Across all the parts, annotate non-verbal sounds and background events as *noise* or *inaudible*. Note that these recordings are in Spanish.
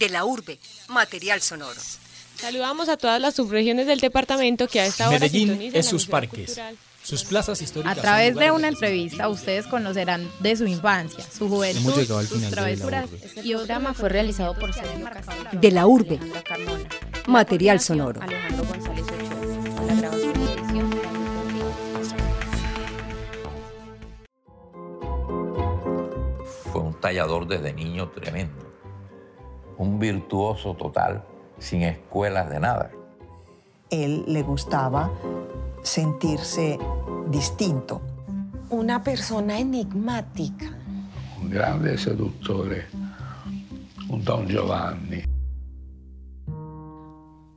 De la urbe, material sonoro. Saludamos a todas las subregiones del departamento que a esta hora Medellín es sus parques. cultural. Sus plazas históricas. A través de una entrevista ustedes conocerán de su infancia, su juventud, Hemos llegado al sus final de La travesuras. Y programa fue realizado por Sergio. De la urbe, material sonoro. Alejandro González Ochoa. La grabación. Fue un tallador desde niño tremendo. Un virtuoso total, sin escuelas de nada. él le gustaba sentirse distinto. Una persona enigmática. un grande seduttore, un Don Giovanni.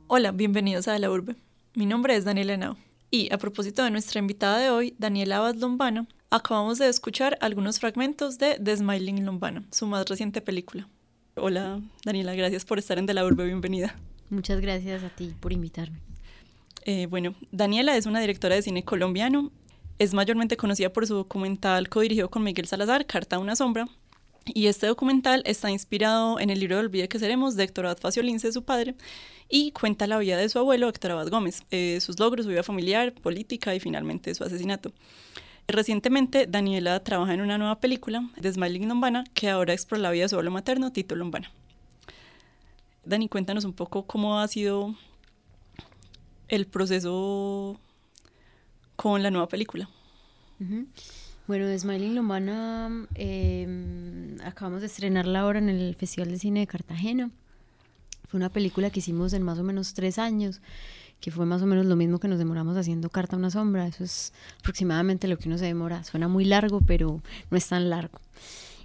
Hola, bienvenidos a De la Urbe. Mi nombre es Daniela Henao. Y a propósito de nuestra invitada de hoy, Daniela Abad Lombana, acabamos de escuchar algunos fragmentos de The Smiling Lombana, su más reciente película. Hola, Daniela, gracias por estar en De la Urbe, bienvenida. Muchas gracias a ti por invitarme. Eh, bueno, Daniela es una directora de cine colombiano. Es mayormente conocida por su documental codirigido con Miguel Salazar, Carta a una sombra. Y este documental está inspirado en el libro de Olvide que seremos de Héctor Abad Faciolince, su padre, y cuenta la vida de su abuelo, Héctor Abad Gómez, eh, sus logros, su vida familiar, política y finalmente su asesinato. Recientemente, Daniela trabaja en una nueva película, The Smiling Lombana, que ahora explora la vida de su abuelo materno, Tito Lombana. Dani, cuéntanos un poco cómo ha sido el proceso con la nueva película. Bueno, de Smiling Lombana eh, acabamos de estrenarla ahora en el Festival de Cine de Cartagena. Fue una película que hicimos en más o menos tres años, que fue más o menos lo mismo que nos demoramos haciendo Carta a una sombra. Eso es aproximadamente lo que uno se demora. Suena muy largo, pero no es tan largo.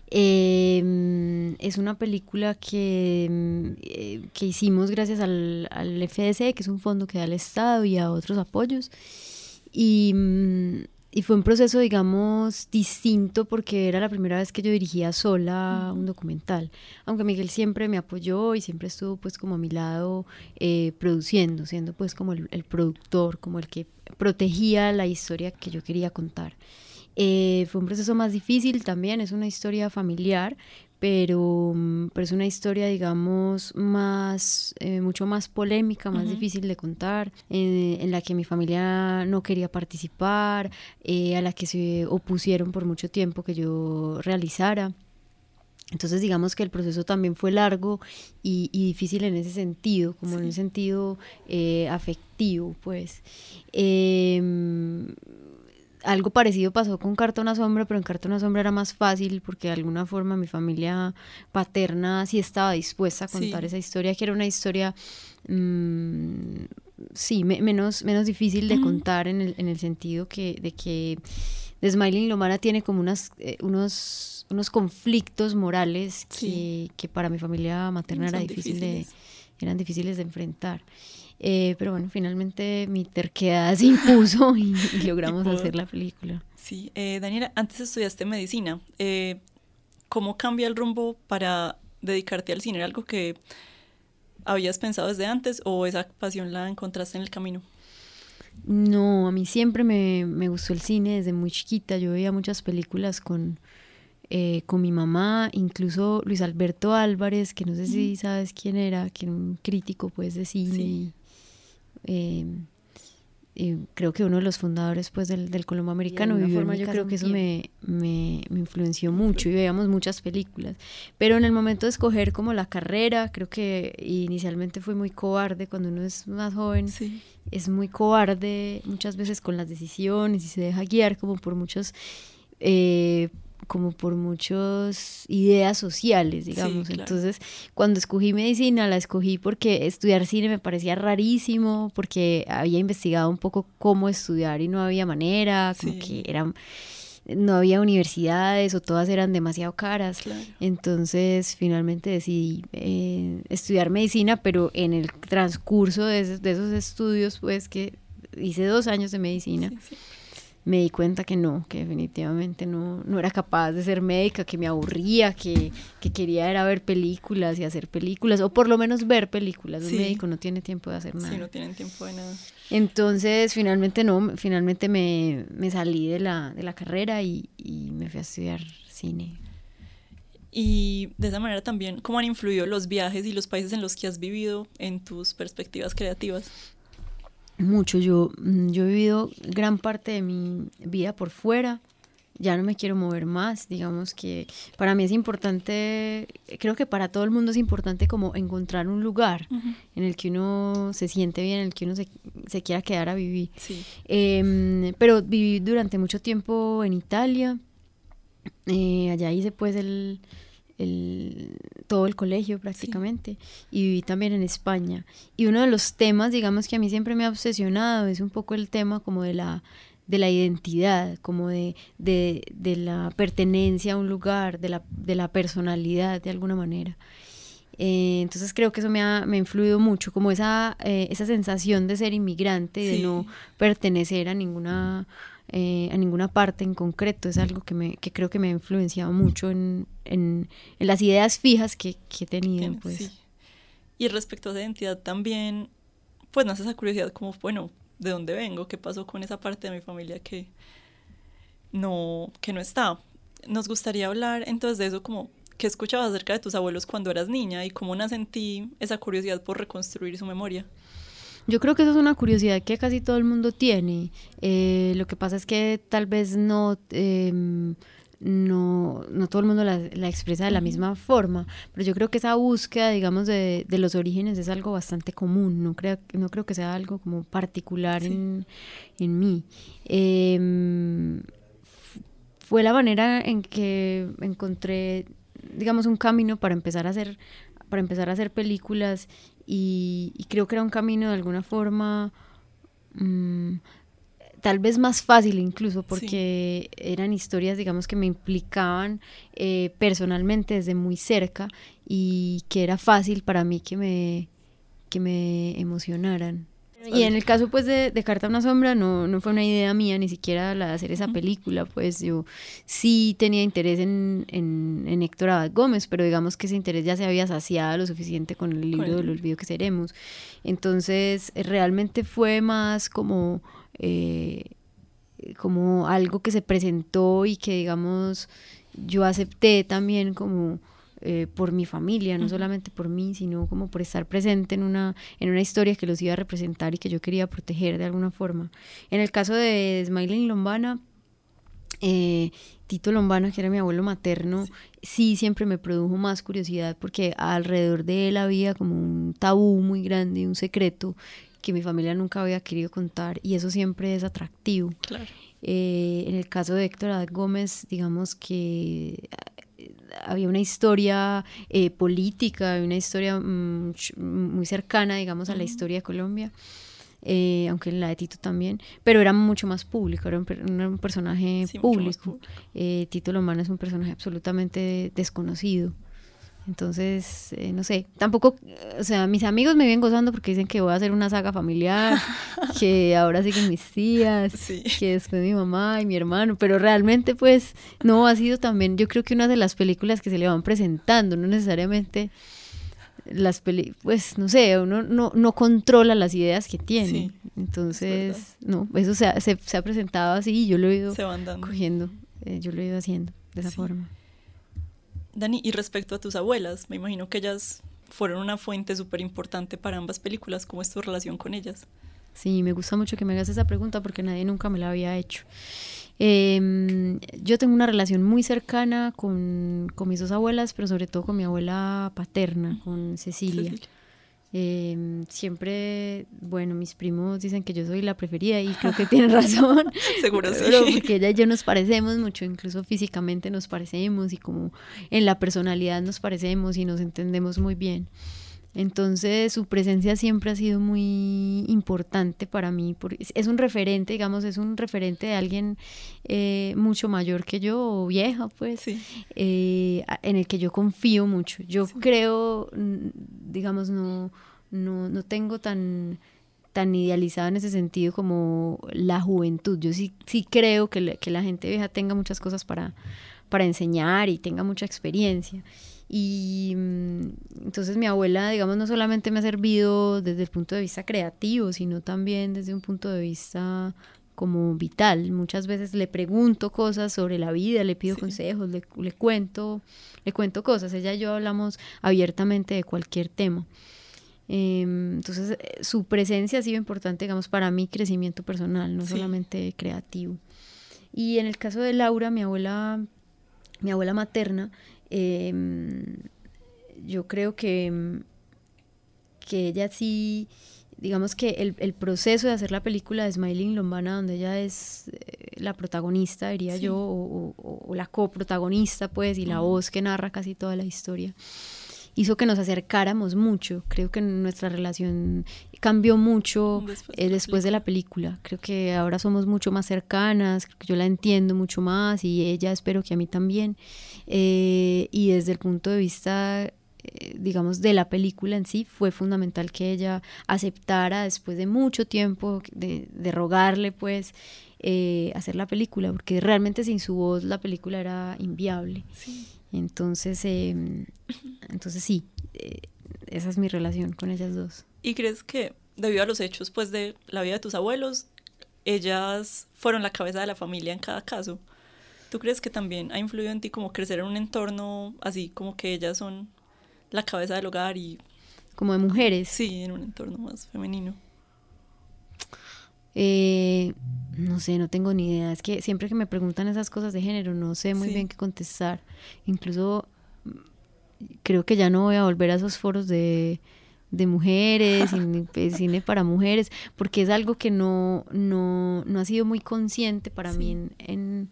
Eh, es una película que, mm, eh, que hicimos gracias al, al FDC, que es un fondo que da el Estado y a otros apoyos. Y, mm, y fue un proceso, digamos, distinto porque era la primera vez que yo dirigía sola un documental. Aunque Miguel siempre me apoyó y siempre estuvo pues como a mi lado eh, produciendo, siendo pues como el, el productor, como el que protegía la historia que yo quería contar. Eh, fue un proceso más difícil también, es una historia familiar, pero, mm, pero es una historia, digamos, más, eh, mucho más polémica, más Ujú. difícil de contar, eh, en la que mi familia no quería participar, eh, a la que se opusieron por mucho tiempo que yo realizara. Entonces digamos que el proceso también fue largo y, y difícil en ese sentido, como en un sentido eh, afectivo, pues. Algo parecido pasó con Carta a una sombra, pero en Carta a una sombra era más fácil porque de alguna forma mi familia paterna sí estaba dispuesta a contar Sí. esa historia, que era una historia, mm, sí, me- menos, menos difícil de contar en el, en el sentido que, de que The Smiling Lomana tiene como unas, eh, unos, unos conflictos morales que, Sí. que para mi familia materna era difícil de, eran difíciles de enfrentar. Eh, pero bueno, finalmente mi terquedad *laughs* se impuso y, y *laughs* logramos hacer la película. Sí, eh, Daniela, antes estudiaste medicina. Eh, ¿Cómo cambia el rumbo para dedicarte al cine? ¿Era algo que habías pensado desde antes o esa pasión la encontraste en el camino? No, a mí siempre me, me gustó el cine desde muy chiquita. Yo veía muchas películas con, eh, con mi mamá, incluso Luis Alberto Álvarez, que no sé si sabes quién era, que era un crítico pues de cine. Sí. Eh, eh, creo que uno de los fundadores pues del, del Colombo Americano. alguna vivió en forma mi yo creo que eso me, me, me influenció mucho y veíamos muchas películas. Pero en el momento de escoger como la carrera, creo que inicialmente fue muy cobarde cuando uno es más joven Sí. es muy cobarde muchas veces con las decisiones y se deja guiar como por muchos eh, como por muchas ideas sociales, digamos. claro. Entonces, cuando escogí medicina, la escogí porque estudiar cine me parecía rarísimo, porque había investigado un poco cómo estudiar y no había manera, como Sí. que eran no había universidades o todas eran demasiado caras. Claro. Entonces, finalmente decidí eh, estudiar medicina, pero en el transcurso de, esos- de esos estudios, pues que hice dos años de medicina, sí. Me di cuenta que no, que definitivamente no, no era capaz de ser médica, que me aburría, que, que quería era ver películas y hacer películas, o por lo menos ver películas. Un médico no tiene tiempo de hacer nada. Sí, no tienen tiempo de nada. Entonces, finalmente no, finalmente me, me salí de la, de la carrera y, y me fui a estudiar cine. Y de esa manera también, ¿cómo han influido los viajes y los países en los que has vivido en tus perspectivas creativas? Mucho, yo, mm, yo he vivido gran parte de mi vida por fuera, ya no me quiero mover más, digamos que para mí es importante, creo que para todo el mundo es importante como encontrar un lugar en el que uno se siente bien, en el que uno se, se quiera quedar a vivir. Sí. Em, pero viví durante mucho tiempo en Italia, eh, allá hice pues el, el, todo el colegio prácticamente y viví también en España. Y uno de los temas, digamos que a mí siempre me ha obsesionado, es un poco el tema como de la de la identidad, como de, de, de, la pertenencia a un lugar, de la, de la personalidad de alguna manera. Eh, entonces creo que eso me ha, me ha influido mucho, como esa, eh, esa sensación de ser inmigrante, de no pertenecer a ninguna, eh, a ninguna parte en concreto, es algo que, me, que creo que me ha influenciado mucho en, en, en las ideas fijas que, que he tenido. Pues. Sí. Y respecto a esa identidad también, pues nace esa curiosidad como, bueno, de dónde vengo, qué pasó con esa parte de mi familia que no, que no está. Nos gustaría hablar entonces de eso como qué escuchabas acerca de tus abuelos cuando eras niña y cómo nace en ti esa curiosidad por reconstruir su memoria. Yo creo que eso es una curiosidad que casi todo el mundo tiene. Eh, lo que pasa es que tal vez no... Eh, no, no todo el mundo la, la expresa de la misma forma, pero yo creo que esa búsqueda, digamos, de, de los orígenes es algo bastante común, no creo, no creo que sea algo como particular sí. en, en, mí. Eh, fue la manera en que encontré, digamos, un camino para empezar a hacer, para empezar a hacer películas y, creo que era un camino de alguna forma... Mmm, tal vez más fácil incluso porque eran historias digamos que me implicaban eh, personalmente desde muy cerca y que era fácil para mí que me que me emocionaran y en el caso pues de, de Carta a una sombra no, no fue una idea mía ni siquiera la de hacer esa película pues yo sí tenía interés en, en, en Héctor Abad Gómez pero digamos que ese interés ya se había saciado lo suficiente con el libro del olvido que seremos. Entonces realmente fue más como eh, como algo que se presentó y que digamos yo acepté también como eh, por mi familia, no uh -huh. solamente por mí, sino como por estar presente en una, en una historia que los iba a representar y que yo quería proteger de alguna forma. En el caso de Smiling Lombana, eh, Tito Lombana, que era mi abuelo materno, sí. sí. siempre me produjo más curiosidad porque alrededor de él había como un tabú muy grande, un secreto que mi familia nunca había querido contar y eso siempre es atractivo. Claro. Eh, en el caso de Héctor Adad Gómez, digamos que había una historia eh, política, una historia mm, muy cercana, digamos, a la historia de Colombia, eh, aunque la de Tito también, pero era mucho más público, era un, era un personaje sí, público. Eh, Tito Lomana es un personaje absolutamente desconocido. Entonces, eh, no sé, tampoco, o sea, mis amigos me vienen gozando porque dicen que voy a hacer una saga familiar, *laughs* que ahora siguen mis tías, sí. que después mi mamá y mi hermano, pero realmente pues no ha sido también, yo creo que una de las películas que se le van presentando, no necesariamente las pues no sé, uno no, no controla las ideas que tiene, sí, entonces, no, eso se ha, se, se ha, presentado así y yo lo he ido cogiendo, eh, yo lo he ido haciendo de esa sí. forma. Dani, y respecto a tus abuelas, me imagino que ellas fueron una fuente súper importante para ambas películas. ¿Cómo es tu relación con ellas? Sí, me gusta mucho que me hagas esa pregunta porque nadie nunca me la había hecho. Eh, yo tengo una relación muy cercana con, con, mis dos abuelas, pero sobre todo con mi abuela paterna, con Cecilia. Cecilia. Eh, siempre, bueno, mis primos dicen que yo soy la preferida y creo que tienen razón. *laughs* Seguro *laughs* sí. Porque ella y yo nos parecemos mucho, incluso físicamente nos parecemos y como en la personalidad nos parecemos y nos entendemos muy bien. Entonces su presencia siempre ha sido muy importante para mí. Es un referente, digamos, es un referente de alguien eh, mucho mayor que yo, o vieja, pues, sí. eh, en el que yo confío mucho. Yo sí. creo, digamos, no, no, no tengo tan tan idealizado en ese sentido como la juventud. Yo sí, sí creo que, le, que la gente vieja tenga muchas cosas para, para enseñar y tenga mucha experiencia. Y entonces mi abuela, digamos, no solamente me ha servido desde el punto de vista creativo, sino también desde un punto de vista como vital. Muchas veces le pregunto cosas sobre la vida, le pido consejos, le, le, cuento, le cuento cosas. Ella y yo hablamos abiertamente de cualquier tema. Em, entonces, eh, su presencia ha sido importante, digamos, para mi crecimiento personal, no solamente creativo. Y en el caso de Laura, mi abuela, mi abuela materna, em, yo creo que, que ella sí digamos que el, el, proceso de hacer la película de Smiling Lombana, donde ella es eh, la protagonista, diría yo, o, o, la coprotagonista, pues, y la voz que narra casi toda la historia, hizo que nos acercáramos mucho. Creo que nuestra relación cambió mucho después, eh, después de la película. Creo que ahora somos mucho más cercanas, creo que yo la entiendo mucho más y ella espero que a mí también. Eh, y desde el punto de vista eh, digamos, de la película en sí, fue fundamental que ella aceptara después de mucho tiempo de, de rogarle, pues, eh, hacer la película, porque realmente sin su voz la película era inviable. Entonces, eh, entonces sí, eh, esa es mi relación con ellas dos. ¿Y crees que debido a los hechos, pues, de la vida de tus abuelos, ellas fueron la cabeza de la familia en cada caso? ¿Tú crees que también ha influido en ti como crecer en un entorno así, como que ellas son la cabeza del hogar y... Como de mujeres. Sí, en un entorno más femenino. Eh, no sé, no tengo ni idea. Es que siempre que me preguntan esas cosas de género, no sé muy sí. bien qué contestar. Incluso mm, creo que ya no voy a volver a esos foros de, de mujeres, cine, cine, para mujeres, porque es algo que no, no, no ha sido muy consciente para sí. mí en, en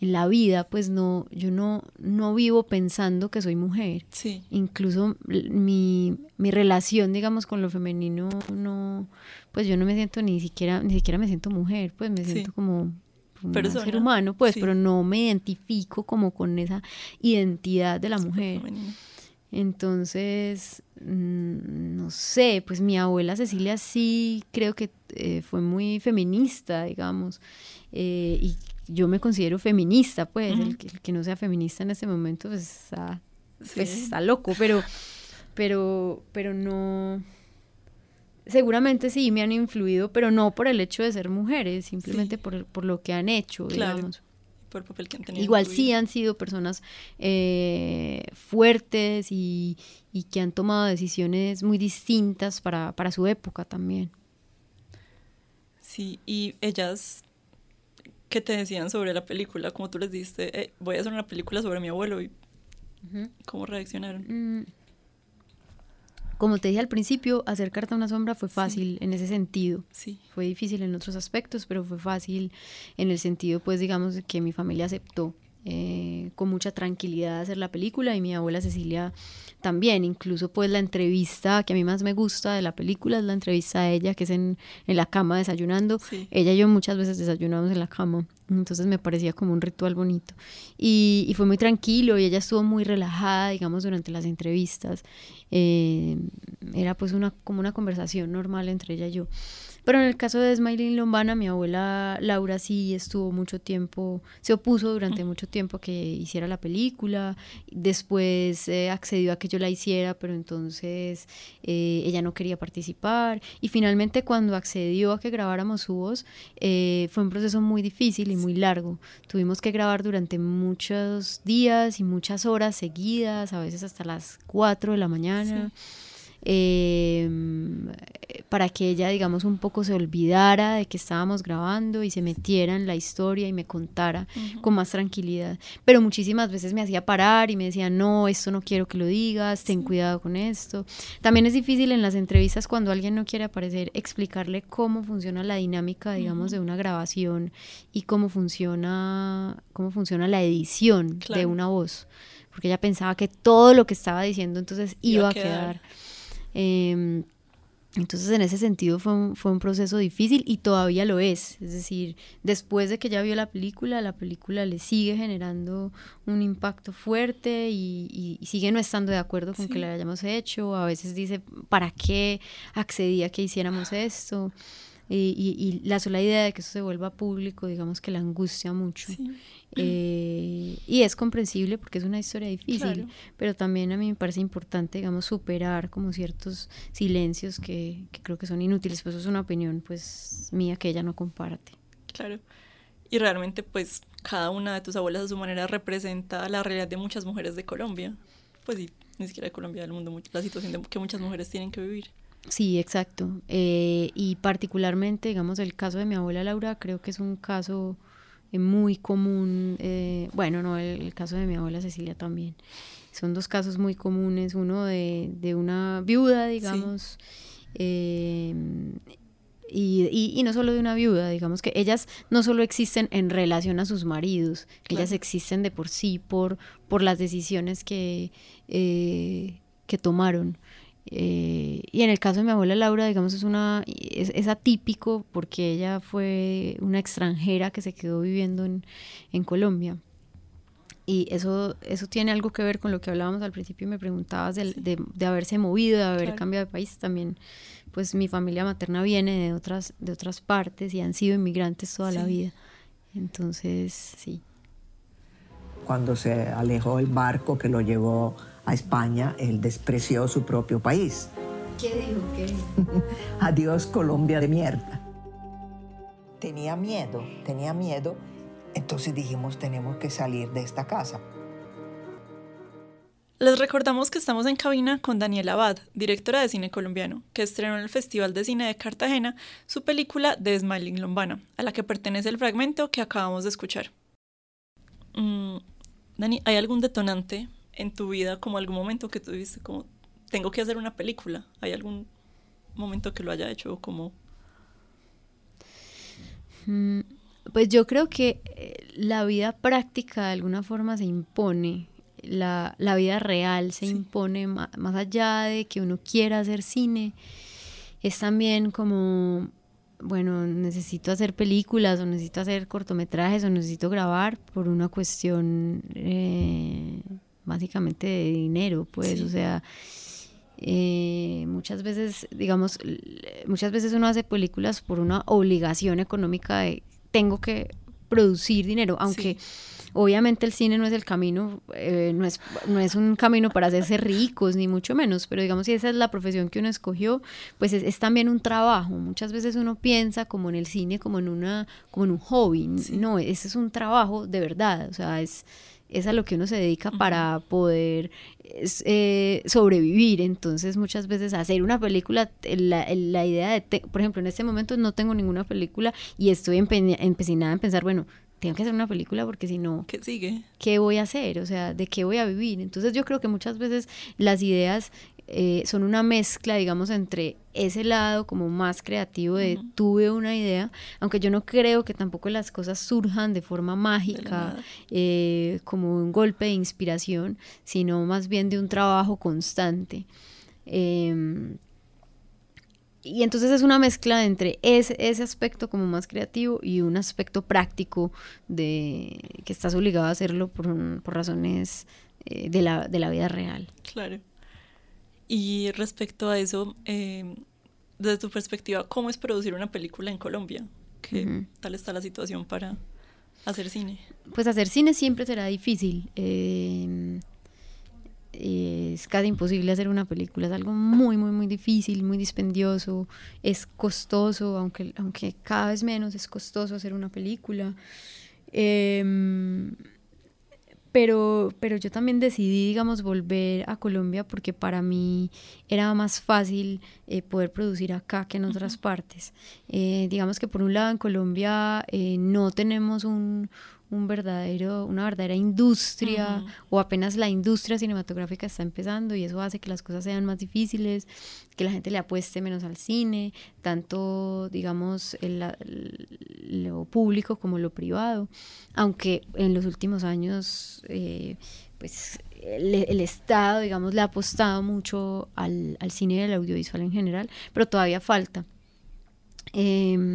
en la vida, pues no, yo no, no vivo pensando que soy mujer. Sí. Incluso mi, mi relación, digamos, con lo femenino, no, pues yo no me siento ni siquiera, ni siquiera me siento mujer, pues me siento sí. como un ser humano, pues, sí. pero no me identifico como con esa identidad de la mujer. Entonces, mmm, no sé, pues mi abuela Cecilia sí creo que eh, fue muy feminista, digamos, eh, y yo me considero feminista, pues, uh -huh. el, que, el, que, no sea feminista en este momento, pues está, sí. pues, está loco, pero, pero, pero no, seguramente sí me han influido, pero no por el hecho de ser mujeres, simplemente sí. por, por lo que han hecho, claro. digamos. Por el papel que han tenido Igual sí han sido personas eh, fuertes y, y, que han tomado decisiones muy distintas para, para su época también. Sí, y ellas ¿qué te decían sobre la película? Como tú les diste, eh, voy a hacer una película sobre mi abuelo y uh -huh. ¿cómo reaccionaron? Mm. Como te dije al principio, hacer Carta a una sombra fue fácil sí. en ese sentido. Sí. Fue difícil en otros aspectos, pero fue fácil en el sentido, pues, digamos, que mi familia aceptó eh, con mucha tranquilidad hacer la película y mi abuela Cecilia también, incluso pues la entrevista que a mí más me gusta de la película es la entrevista a ella que es en, en la cama desayunando, sí. ella y yo muchas veces desayunamos en la cama, entonces me parecía como un ritual bonito y, y fue muy tranquilo y ella estuvo muy relajada digamos durante las entrevistas, eh, era pues una, como una conversación normal entre ella y yo. Pero en el caso de Smiling Lombana, mi abuela Laura sí estuvo mucho tiempo, se opuso durante mucho tiempo a que hiciera la película, después eh, accedió a que yo la hiciera, pero entonces eh, ella no quería participar. Y finalmente cuando accedió a que grabáramos su voz, eh, fue un proceso muy difícil y muy largo. Tuvimos que grabar durante muchos días y muchas horas seguidas, a veces hasta las 4 de la mañana. Sí. Eh, para que ella, digamos, un poco se olvidara de que estábamos grabando y se metiera en la historia y me contara uh -huh. con más tranquilidad. Pero muchísimas veces me hacía parar y me decía, no, esto no quiero que lo digas, ten cuidado con esto. También es difícil en las entrevistas cuando alguien no quiere aparecer explicarle cómo funciona la dinámica, digamos, uh -huh. de una grabación y cómo funciona, cómo funciona la edición claro. de una voz. Porque ella pensaba que todo lo que estaba diciendo entonces iba, iba a quedar. quedar eh, entonces, en ese sentido fue un, fue un proceso difícil y todavía lo es. Es decir, después de que ya vio la película, la película le sigue generando un impacto fuerte y, y, y sigue no estando de acuerdo con sí. que lo hayamos hecho. A veces dice, ¿para qué accedí a que hiciéramos esto? Y, y, y, la sola idea de que eso se vuelva público, digamos que la angustia mucho. Sí. Eh, y es comprensible porque es una historia difícil, claro. pero también a mí me parece importante, digamos, superar como ciertos silencios que, que creo que son inútiles, pues eso es una opinión pues mía que ella no comparte. Claro. Y realmente, pues, cada una de tus abuelas a su manera representa la realidad de muchas mujeres de Colombia. Pues sí, ni siquiera de Colombia, del mundo, la situación de, que muchas mujeres tienen que vivir. Sí, exacto. Eh, y particularmente, digamos, el caso de mi abuela Laura, creo que es un caso eh, muy común. eh, bueno, no, el, el caso de mi abuela Cecilia también. Son dos casos muy comunes. Uno de, de una viuda, digamos. eh, y, y- y no solo de una viuda, digamos que ellas no solo existen en relación a sus maridos, ellas Claro. existen de por sí por, por las decisiones que, eh, que tomaron. Eh, y en el caso de mi abuela Laura, digamos, es, una, es, es atípico porque ella fue una extranjera que se quedó viviendo en, en Colombia. Y eso, eso tiene algo que ver con lo que hablábamos al principio y me preguntabas del- de, de haberse movido, de haber Claro. cambiado de país. También, pues mi familia materna viene de otras, de otras partes y han sido inmigrantes toda la Sí. vida. Entonces, sí. Cuando se alejó el barco que lo llevó a España, él despreció su propio país. ¿Qué dijo? ¿Qué? *laughs* Adiós Colombia de mierda. Tenía miedo, tenía miedo. Entonces dijimos, tenemos que salir de esta casa. Les recordamos que estamos en cabina con Daniela Abad, directora de cine colombiano, que estrenó en el Festival de Cine de Cartagena su película The Smiling Lombana, a la que pertenece el fragmento que acabamos de escuchar. Mm, Dani, ¿hay algún detonante en tu vida, como algún momento que tú dices, como, tengo que hacer una película? ¿Hay algún momento que lo haya hecho como... Mm, Pues yo creo que eh, la vida práctica de alguna forma se impone, la, la vida real se Sí. impone ma- más, allá de que uno quiera hacer cine, es también como, bueno, necesito hacer películas o necesito hacer cortometrajes o necesito grabar por una cuestión eh, básicamente de dinero, pues, Sí. o sea, eh, muchas veces, digamos, muchas veces uno hace películas por una obligación económica de tengo que producir dinero, aunque obviamente el cine no es el camino, eh, no, es, no es un camino para hacerse ricos, ni mucho menos, pero digamos si esa es la profesión que uno escogió, pues es, es también un trabajo. Muchas veces uno piensa como en el cine, como en, una, como en un hobby. No, ese es un trabajo de verdad, o sea, es es a lo que uno se dedica para poder eh, sobrevivir. Entonces, muchas veces hacer una película, la, la idea de, te- por ejemplo, en este momento no tengo ninguna película y estoy empecinada en pensar, bueno, tengo que hacer una película porque si no, ¿Qué sigue? ¿qué voy a hacer? O sea, ¿de qué voy a vivir? Entonces yo creo que muchas veces las ideas eh, son una mezcla, digamos, entre ese lado como más creativo de tuve una idea, aunque yo no creo que tampoco las cosas surjan de forma mágica, eh, como un golpe de inspiración, sino más bien de un trabajo constante. Em, y entonces es una mezcla entre ese, ese aspecto como más creativo y un aspecto práctico de que estás obligado a hacerlo por, un- por razones eh, de, la, de la vida real. Claro. Y respecto a eso, eh, desde tu perspectiva, ¿cómo es producir una película en Colombia? ¿Qué tal está la situación para hacer cine? Pues hacer cine siempre será difícil. eh, es casi imposible hacer una película, es algo muy, muy, muy difícil, muy dispendioso, es costoso, aunque, aunque cada vez menos es costoso hacer una película. Em, pero, pero yo también decidí, digamos, volver a Colombia porque para mí era más fácil eh, poder producir acá que en otras partes. Eh, digamos que por un lado en Colombia eh, no tenemos un, un verdadero, una verdadera industria o apenas la industria cinematográfica está empezando y eso hace que las cosas sean más difíciles, que la gente le apueste menos al cine, tanto digamos el- lo público como lo privado, aunque en los últimos años eh, pues el, el Estado digamos le ha apostado mucho al, al cine y al audiovisual en general, pero todavía falta. Em,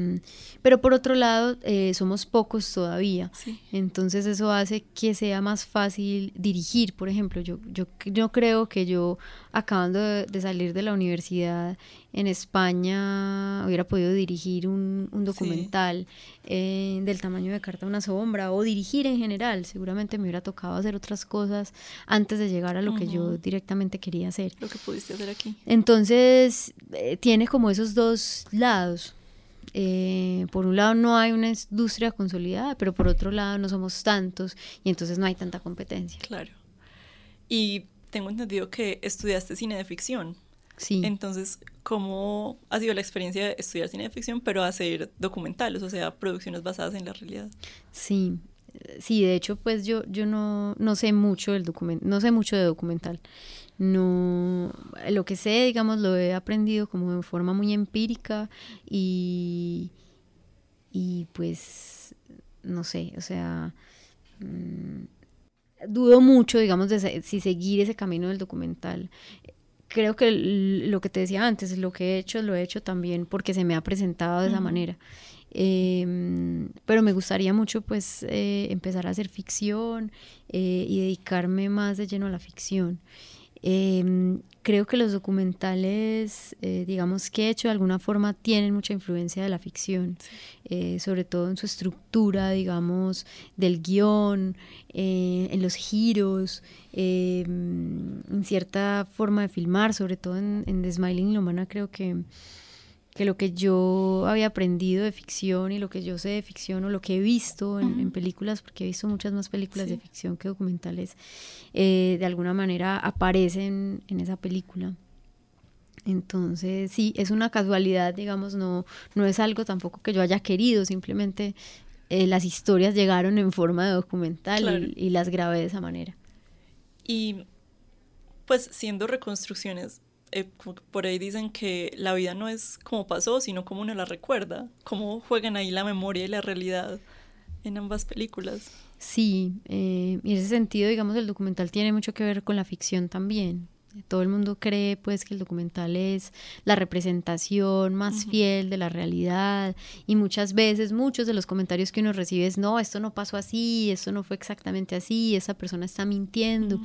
pero por otro lado, eh, somos pocos todavía. Sí. Entonces eso hace que sea más fácil dirigir, por ejemplo. Yo, yo, yo creo que yo, acabando de, de salir de la universidad en España, hubiera podido dirigir un, un documental eh, del tamaño de Carta a una sombra o dirigir en general. Seguramente me hubiera tocado hacer otras cosas antes de llegar a lo que yo directamente quería hacer. Lo que pudiste hacer aquí. Entonces, eh, tiene como esos dos lados. Eh, por un lado no hay una industria consolidada, pero por otro lado no somos tantos y entonces no hay tanta competencia. Claro. Y tengo entendido que estudiaste cine de ficción. Sí. Entonces, ¿cómo ha sido la experiencia de estudiar cine de ficción, pero hacer documentales, o sea, producciones basadas en la realidad? Sí, sí, de hecho, pues yo, yo no, no sé mucho del documental, no sé mucho de documental. No, lo que sé, digamos, lo he aprendido como de forma muy empírica y, y pues, no sé, o sea, mm, dudo mucho, digamos, de si seguir ese camino del documental. Creo que lo que te decía antes, lo que he hecho, lo he hecho también porque se me ha presentado de esa manera. Em, pero me gustaría mucho pues eh, empezar a hacer ficción eh, y dedicarme más de lleno a la ficción. Em, creo que los documentales, eh, digamos que he hecho de alguna forma, tienen mucha influencia de la ficción, eh, sobre todo en su estructura, digamos, del guion, eh, en los giros, em, en cierta forma de filmar, sobre todo en, en The Smiling Lomana creo que que lo que yo había aprendido de ficción y lo que yo sé de ficción o lo que he visto en, películas, porque he visto muchas más películas de ficción que documentales, eh, de alguna manera aparecen en esa película. Entonces, sí, es una casualidad, digamos, no, no es algo tampoco que yo haya querido, simplemente eh, las historias llegaron en forma de documental y, y las grabé de esa manera. Y pues siendo reconstrucciones, eh, por ahí dicen que la vida no es como pasó, sino como uno la recuerda, cómo juegan ahí la memoria y la realidad en ambas películas. Sí, eh, y en ese sentido, digamos, el documental tiene mucho que ver con la ficción también. Todo el mundo cree pues que el documental es la representación más fiel de la realidad y muchas veces muchos de los comentarios que uno recibe es no, esto no pasó así, esto no fue exactamente así, esa persona está mintiendo.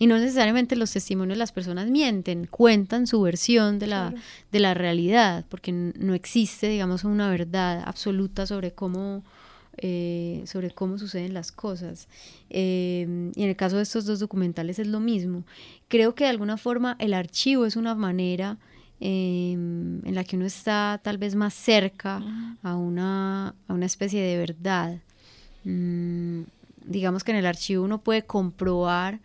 Y no necesariamente los testimonios de las personas mienten, cuentan su versión de la, de la realidad, porque no existe, digamos, una verdad absoluta sobre cómo, eh, sobre cómo suceden las cosas. Eh, y en el caso de estos dos documentales es lo mismo. Creo que de alguna forma el archivo es una manera em, en la que uno está tal vez más cerca a una, a una especie de verdad. Mm, digamos que en el archivo uno puede comprobar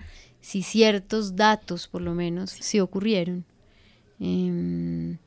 si ciertos datos, por lo menos, sí, ocurrieron. Em,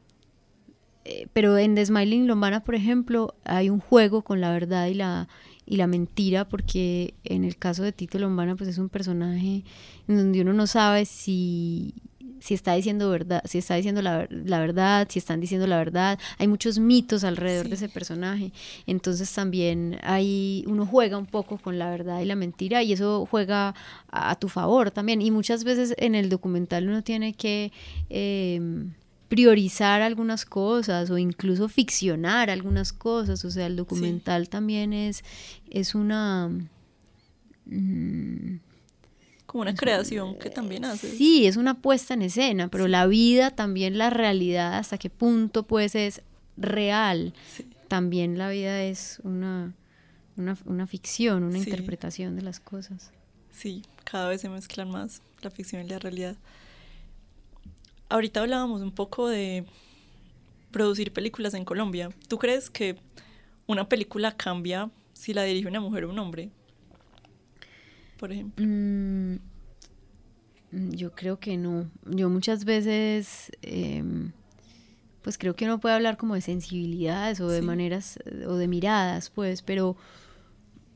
eh, pero en The Smiling Lombana, por ejemplo, hay un juego con la verdad y la, y la mentira, porque en el caso de Tito Lombana, pues es un personaje en donde uno no sabe si, si está diciendo verdad, si está diciendo la, verdad, si están diciendo la verdad. Hay muchos mitos alrededor de ese personaje. Entonces también hay, uno juega un poco con la verdad y la mentira y eso juega a, tu favor también. Y muchas veces en el documental uno tiene que em, priorizar algunas cosas o incluso ficcionar algunas cosas. O sea, el documental también es, es una... Mm, como una creación que también hace. Sí, es una puesta en escena, pero la vida, también la realidad, hasta qué punto pues es real. También la vida es una, una, ficción, una interpretación de las cosas. Sí, cada vez se mezclan más la ficción y la realidad. Ahorita hablábamos un poco de producir películas en Colombia. ¿Tú crees que una película cambia si la dirige una mujer o un hombre? Por ejemplo? Mm, mm, yo creo que no. Yo muchas veces, em, pues creo que uno puede hablar como de sensibilidades o de maneras o de miradas, pues, pero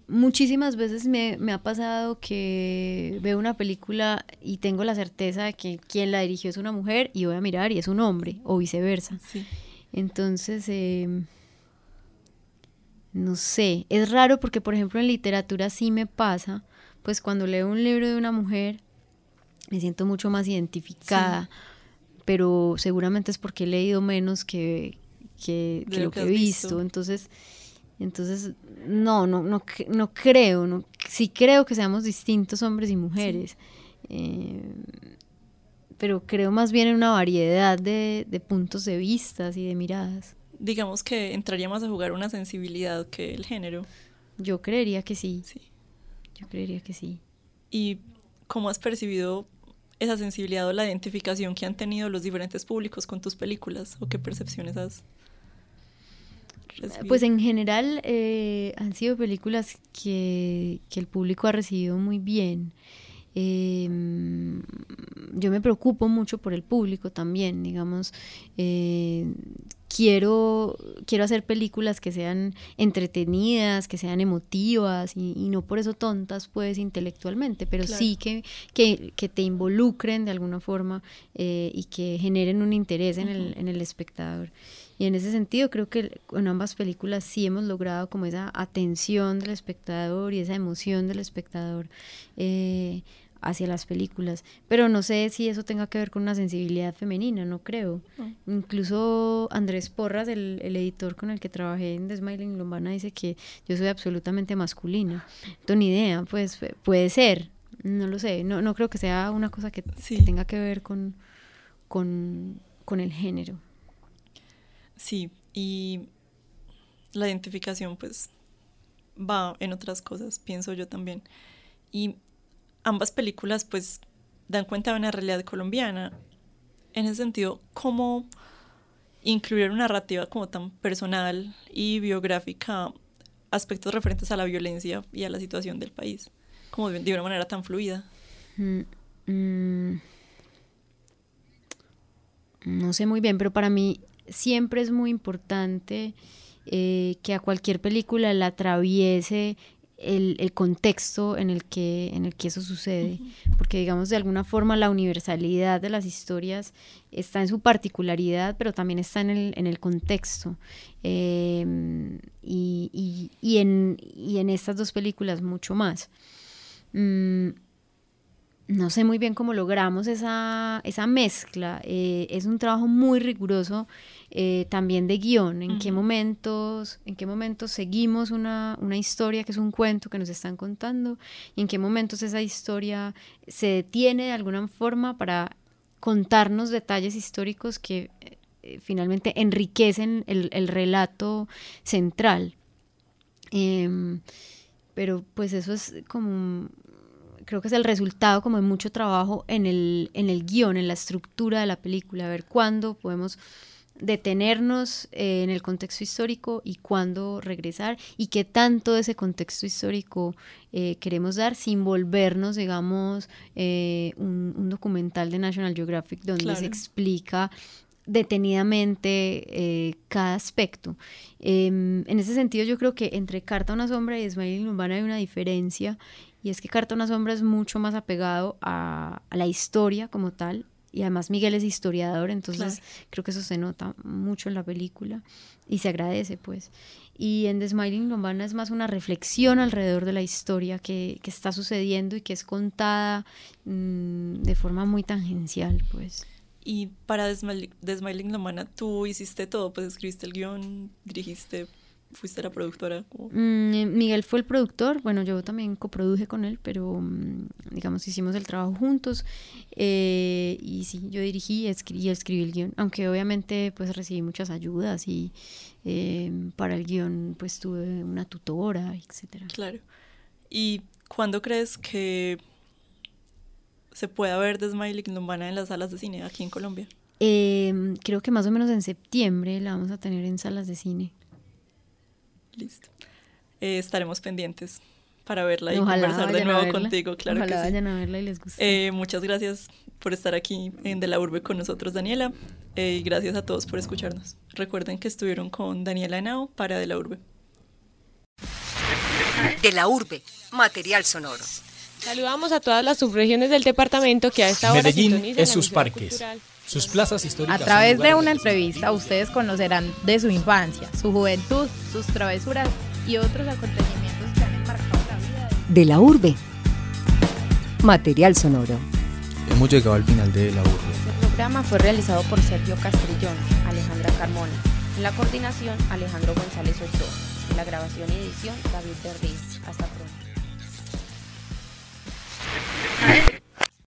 muchísimas veces me, me, ha pasado que veo una película y tengo la certeza de que quien la dirigió es una mujer y voy a mirar y es un hombre o viceversa. Entonces, eh, no sé, es raro porque por ejemplo en literatura sí me pasa pues cuando leo un libro de una mujer me siento mucho más identificada, pero seguramente es porque he leído menos que, que, lo, que, he visto. Entonces, entonces no, no, no, no creo, no, sí creo que seamos distintos hombres y mujeres. Eh, pero creo más bien en una variedad de, de puntos de vista y de miradas. Digamos que entraría más a jugar una sensibilidad que el género. Yo creería que sí. Sí. Yo creería que sí. ¿Y cómo has percibido esa sensibilidad o la identificación que han tenido los diferentes públicos con tus películas o qué percepciones has recibido? Pues en general eh, han sido películas que, que el público ha recibido muy bien. Eh, yo me preocupo mucho por el público también, digamos, eh, quiero, quiero hacer películas que sean entretenidas, que sean emotivas y, y no por eso tontas pues intelectualmente, pero Claro. sí que, que, que te involucren de alguna forma eh, y que generen un interés en, el, en el espectador. Y en ese sentido creo que con ambas películas sí hemos logrado como esa atención del espectador y esa emoción del espectador eh, hacia las películas. Pero no sé si eso tenga que ver con una sensibilidad femenina, no creo. Incluso Andrés Porras, el, el editor con el que trabajé en The Smiling Lombana, dice que yo soy absolutamente masculina. No ni idea, pues pu- puede ser, no lo sé. No, no creo que sea una cosa que, Sí. que tenga que ver con, con, con el género. Sí, y la identificación pues va en otras cosas, pienso yo también. Y ambas películas pues dan cuenta de una realidad colombiana. En ese sentido, ¿cómo incluir una narrativa como tan personal y biográfica aspectos referentes a la violencia y a la situación del país? Como de, de una manera tan fluida. Mm, mm, no sé muy bien, pero para mí siempre es muy importante eh, que a cualquier película la atraviese el, el contexto en el, que, en el que eso sucede, porque digamos de alguna forma la universalidad de las historias está en su particularidad, pero también está en el, en el contexto. Eh, y, y- y en, y en estas dos películas mucho más. Mm, no sé muy bien cómo logramos esa, esa mezcla. eh, es un trabajo muy riguroso eh, también de guion. En qué momentos, en qué momentos seguimos una, una historia que es un cuento que nos están contando y en qué momentos esa historia se detiene de alguna forma para contarnos detalles históricos que eh, finalmente enriquecen el, el relato central. Em, pero pues eso es como un- creo que es el resultado como de mucho trabajo en el, en el guion, en la estructura de la película, a ver cuándo podemos detenernos eh, en el contexto histórico y cuándo regresar y qué tanto de ese contexto histórico eh, queremos dar sin volvernos, digamos, eh, un, un documental de National Geographic donde se explica detenidamente eh, cada aspecto. Em, en ese sentido, yo creo que entre Carta a una sombra y Smiling Urbana hay una diferencia, y es que Carta a una sombra es mucho más apegado a, a la historia como tal, y además Miguel es historiador, entonces Claro. creo que eso se nota mucho en la película y se agradece, pues. Y en The Smiling Lombana es más una reflexión alrededor de la historia que, que está sucediendo y que es contada mm, de forma muy tangencial, pues. Y para The Smil- The Smiling Lomana, tú hiciste todo, pues escribiste el guion, dirigiste, fuiste la productora. Mm, eh, Miguel fue el productor, bueno, yo también coproduje con él, pero mm, digamos hicimos el trabajo juntos eh, y sí, yo dirigí y escri- y escribí el guion, aunque obviamente pues recibí muchas ayudas y eh, para el guion pues tuve una tutora, etcétera. Claro. ¿Y cuándo crees que se pueda ver The Smiling Lombana en las salas de cine aquí en Colombia? Eh, creo que más o menos en septiembre la vamos a tener en salas de cine. Listo. Eh, estaremos pendientes para verla y Ojalá conversar de nuevo contigo, claro Ojalá que sí. vayan a verla y les guste. Eh, muchas gracias por estar aquí en De la Urbe con nosotros, Daniela. eh, y gracias a todos por escucharnos. Recuerden que estuvieron con Daniela Henao para De la Urbe. De la urbe, material sonoro. Saludamos a todas las subregiones del departamento que a esta hora Medellín es sus parques, cultural. Sus plazas históricas. A través de una entrevista ustedes conocerán de su infancia, su juventud, sus travesuras y otros acontecimientos que han enmarcado la vida de De la urbe, material sonoro. Hemos llegado al final de la urbe. Este programa fue realizado por Sergio Castrillón, Alejandra Carmona. En la coordinación, Alejandro González Ochoa. En la grabación y edición, David Berriz. Hasta pronto.